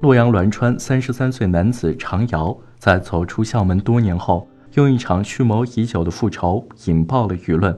洛阳栾川三十三岁男子常瑶在走出校门多年后，用一场蓄谋已久的复仇引爆了舆论。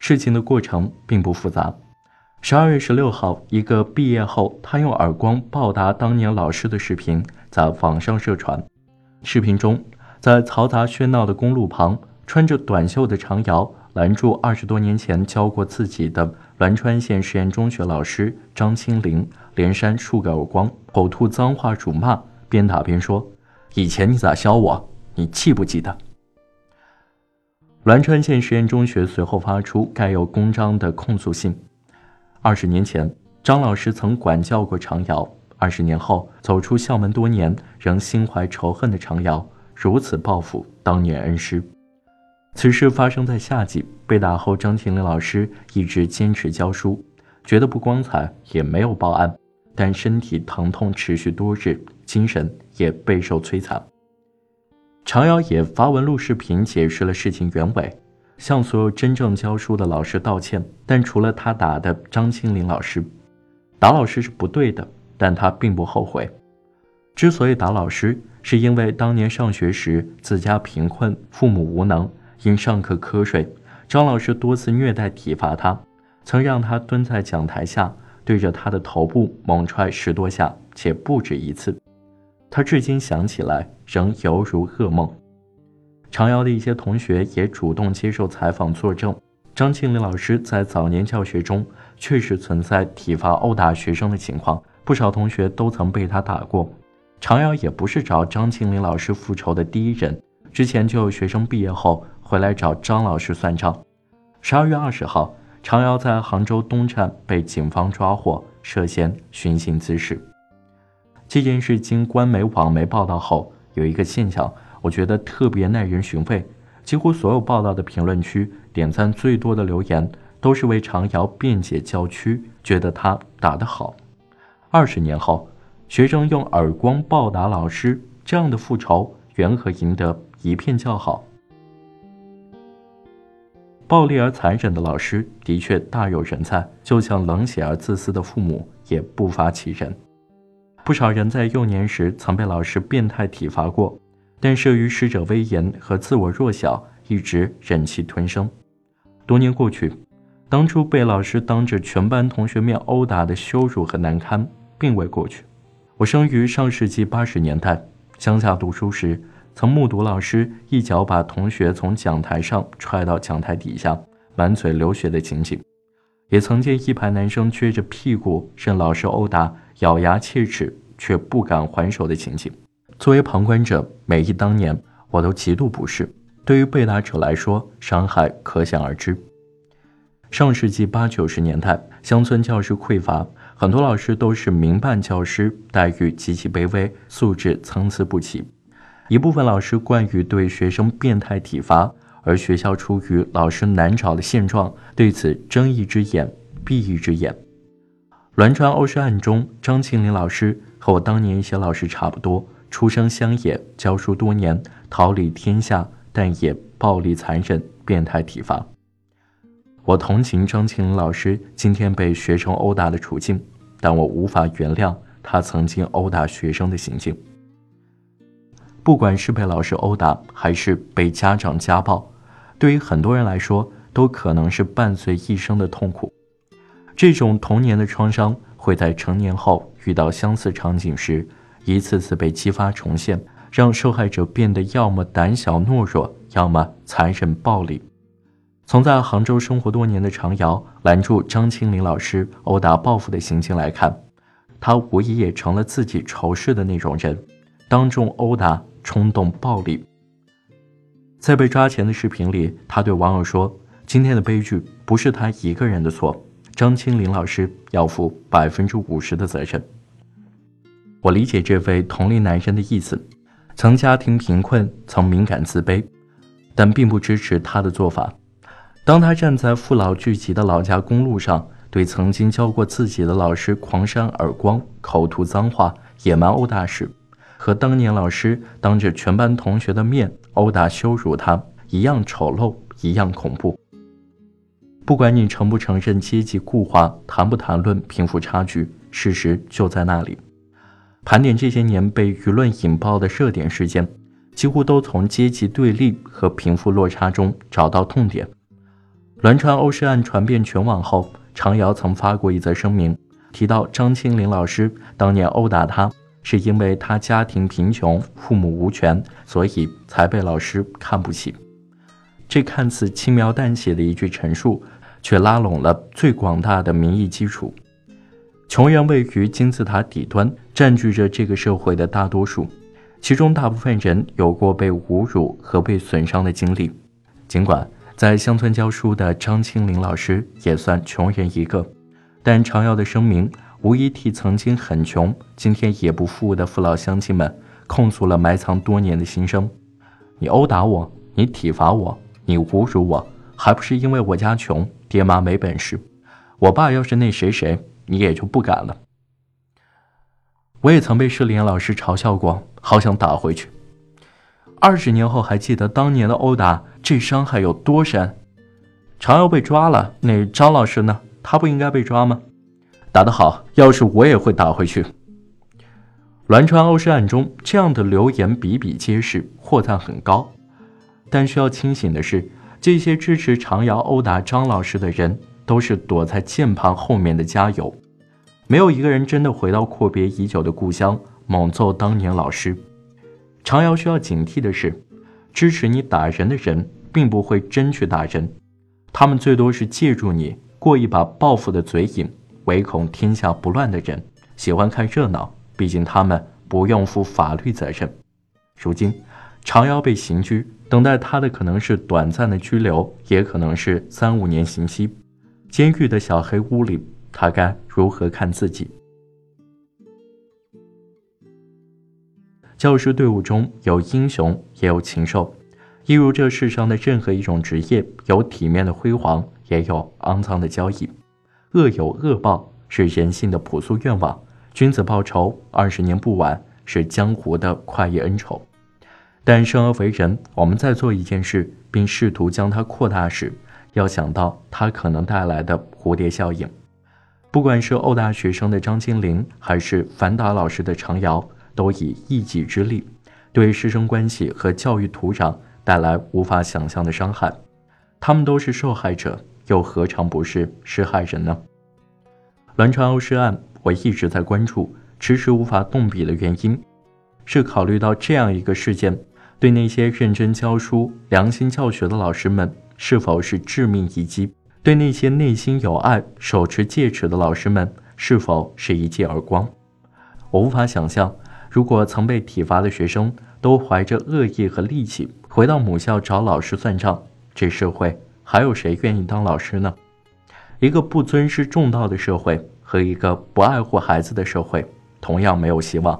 事情的过程并不复杂。十二月十六号，一个毕业后他用耳光报答当年老师的视频在网上热传。视频中，在嘈杂喧闹的公路旁，穿着短袖的常瑶拦住二十多年前教过自己的栾川县实验中学老师张清林。连扇数个耳光，口吐脏话，辱骂，边打边说：“以前你咋削我？你记不记得？”栾川县实验中学随后发出盖有公章的控诉信。二十年前，张老师曾管教过常瑶。二十年后，走出校门多年，仍心怀仇恨的常瑶，如此报复当年恩师。此事发生在夏季，被打后，张庆林老师一直坚持教书，觉得不光彩，也没有报案。但身体疼痛持续多日，精神也备受摧残。常瑶也发文录视频解释了事情原委，向所有真正教书的老师道歉。但除了他打的张清林老师，打老师是不对的，但他并不后悔。之所以打老师，是因为当年上学时自家贫困，父母无能，因上课瞌睡，张老师多次虐待体罚他，曾让他蹲在讲台下。对着他的头部猛踹十多下，且不止一次。他至今想起来仍犹如噩梦。常瑶的一些同学也主动接受采访作证，张庆林老师在早年教学中确实存在体罚殴打学生的情况，不少同学都曾被他打过。常瑶也不是找张庆林老师复仇的第一人，之前就有学生毕业后回来找张老师算账。十二月二十号。常瑶在杭州东站被警方抓获，涉嫌寻衅滋事。这件事经官媒、网媒报道后，有一个现象，我觉得特别耐人寻味。几乎所有报道的评论区点赞最多的留言，都是为常瑶辩解叫屈，觉得他打得好。二十年后，学生用耳光报答老师，这样的复仇，缘何赢得一片叫好？暴力而残忍的老师的确大有人在，就像冷血而自私的父母也不乏其人。不少人在幼年时曾被老师变态体罚过，但慑于师者威严和自我弱小，一直忍气吞声。多年过去，当初被老师当着全班同学面殴打的羞辱和难堪并未过去。我生于上世纪八十年代，乡下读书时。曾目睹老师一脚把同学从讲台上踹到讲台底下，满嘴流血的情景，也曾见一排男生撅着屁股任老师殴打，咬牙切齿却不敢还手的情景。作为旁观者，每忆当年，我都极度不适。对于被打者来说，伤害可想而知。上世纪八九十年代，乡村教师匮乏，很多老师都是民办教师，待遇极其卑微，素质参差不齐。一部分老师惯于对学生变态体罚，而学校出于老师难找的现状，对此睁一只眼闭一只眼。栾川殴师案中，张庆林老师和我当年一些老师差不多，出生乡野，教书多年，桃李天下，但也暴力残忍、变态体罚。我同情张庆林老师今天被学生殴打的处境，但我无法原谅他曾经殴打学生的行径。不管是被老师殴打，还是被家长家暴，对于很多人来说，都可能是伴随一生的痛苦。这种童年的创伤会在成年后遇到相似场景时，一次次被激发重现，让受害者变得要么胆小懦弱，要么残忍暴力。从在杭州生活多年的常瑶拦住张清林老师殴打报复的行径来看，他无疑也成了自己仇视的那种人，当众殴打。冲动暴力，在被抓前的视频里，他对网友说：“今天的悲剧不是他一个人的错，张清林老师要负百分之五十的责任。”我理解这位同龄男生的意思，曾家庭贫困，曾敏感自卑，但并不支持他的做法。当他站在父老聚集的老家公路上，对曾经教过自己的老师狂扇耳光、口吐脏话、野蛮殴打时，和当年老师当着全班同学的面殴打羞辱他一样丑陋，一样恐怖。不管你承不承认阶级固化，谈不谈论贫富差距，事实就在那里。盘点这些年被舆论引爆的热点事件，几乎都从阶级对立和贫富落差中找到痛点。栾川欧尸案传遍全网后，常瑶曾发过一则声明，提到张清林老师当年殴打他，是因为他家庭贫穷，父母无权，所以才被老师看不起。这看似轻描淡写的一句陈述，却拉拢了最广大的民意基础。穷人位于金字塔底端，占据着这个社会的大多数，其中大部分人有过被侮辱和被损伤的经历。尽管在乡村教书的张清林老师也算穷人一个，但常瑶的声明无疑替曾经很穷、今天也不富的父老乡亲们控诉了埋藏多年的心声。你殴打我，你体罚我，你侮辱我，还不是因为我家穷，爹妈没本事？我爸要是那谁谁。你也就不敢了。我也曾被市林老师嘲笑过，好想打回去。二十年后还记得当年的殴打，这伤害有多深？常要被抓了，那张老师呢？他不应该被抓吗？打得好，要是我也会打回去。栾川殴尸案中，这样的流言比比皆是，获赞很高。但需要清醒的是，这些支持常瑶殴打张老师的人。都是躲在键盘后面的加油，没有一个人真的回到阔别已久的故乡猛揍当年老师。常瑶需要警惕的是，支持你打人的人并不会真去打人，他们最多是借助你过一把报复的嘴瘾，唯恐天下不乱的人喜欢看热闹，毕竟他们不用负法律责任。如今，常瑶被刑拘，等待他的可能是短暂的拘留，也可能是三五年刑期。监狱的小黑屋里，他该如何看自己？教师队伍中有英雄，也有禽兽，一如这世上的任何一种职业，有体面的辉煌，也有肮脏的交易。恶有恶报，是人性的朴素愿望；君子报仇，二十年不晚，是江湖的快意恩仇。但生而为人，我们在做一件事，并试图将它扩大时，要想到它可能带来的蝴蝶效应，不管是殴打学生的张金玲，还是反打老师的常瑶，都以一己之力，对师生关系和教育土壤带来无法想象的伤害。他们都是受害者，又何尝不是施害人呢？栾川殴尸案，我一直在关注，迟迟无法动笔的原因，是考虑到这样一个事件，对那些认真教书、良心教学的老师们。是否是致命一击？对那些内心有爱、手持戒尺的老师们，是否是一记耳光？我无法想象，如果曾被体罚的学生都怀着恶意和戾气回到母校找老师算账，这社会还有谁愿意当老师呢？一个不尊师重道的社会和一个不爱护孩子的社会，同样没有希望。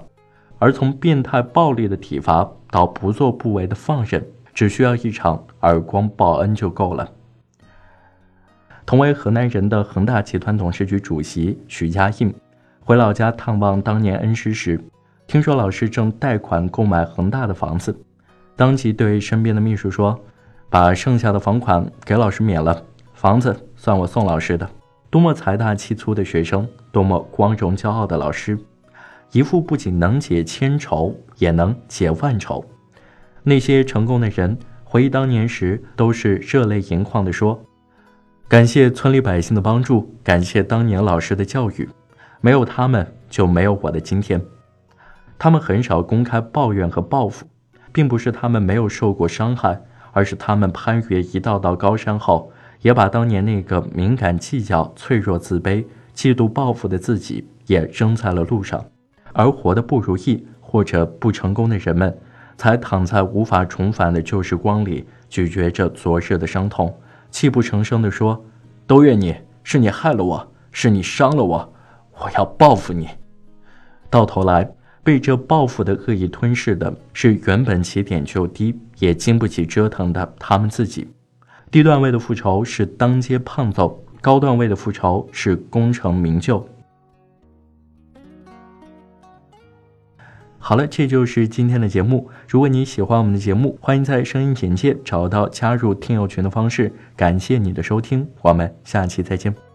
而从变态暴力的体罚到不作不为的放任。只需要一场耳光报恩就够了。同为河南人的恒大集团董事局主席许家印，回老家探望当年恩师时，听说老师正贷款购买恒大的房子，当即对身边的秘书说：“把剩下的房款给老师免了，房子算我送老师的。”多么财大气粗的学生，多么光荣骄傲的老师，一副不仅能解千愁，也能解万愁。那些成功的人回忆当年时，都是热泪盈眶地说：“感谢村里百姓的帮助，感谢当年老师的教育，没有他们就没有我的今天。”他们很少公开抱怨和报复，并不是他们没有受过伤害，而是他们攀越一道道高山后，也把当年那个敏感、计较、脆弱、自卑、嫉妒、报复的自己也扔在了路上。而活得不如意或者不成功的人们。才躺在无法重返的旧时光里，咀嚼着昨日的伤痛，泣不成声地说：“都怨你，是你害了我，是你伤了我，我要报复你。”到头来，被这报复的恶意吞噬的是原本起点就低，也经不起折腾的他们自己。低段位的复仇是当街胖揍，高段位的复仇是功成名就。好了，这就是今天的节目。如果你喜欢我们的节目，欢迎在声音简介找到加入听友群的方式。感谢你的收听，我们下期再见。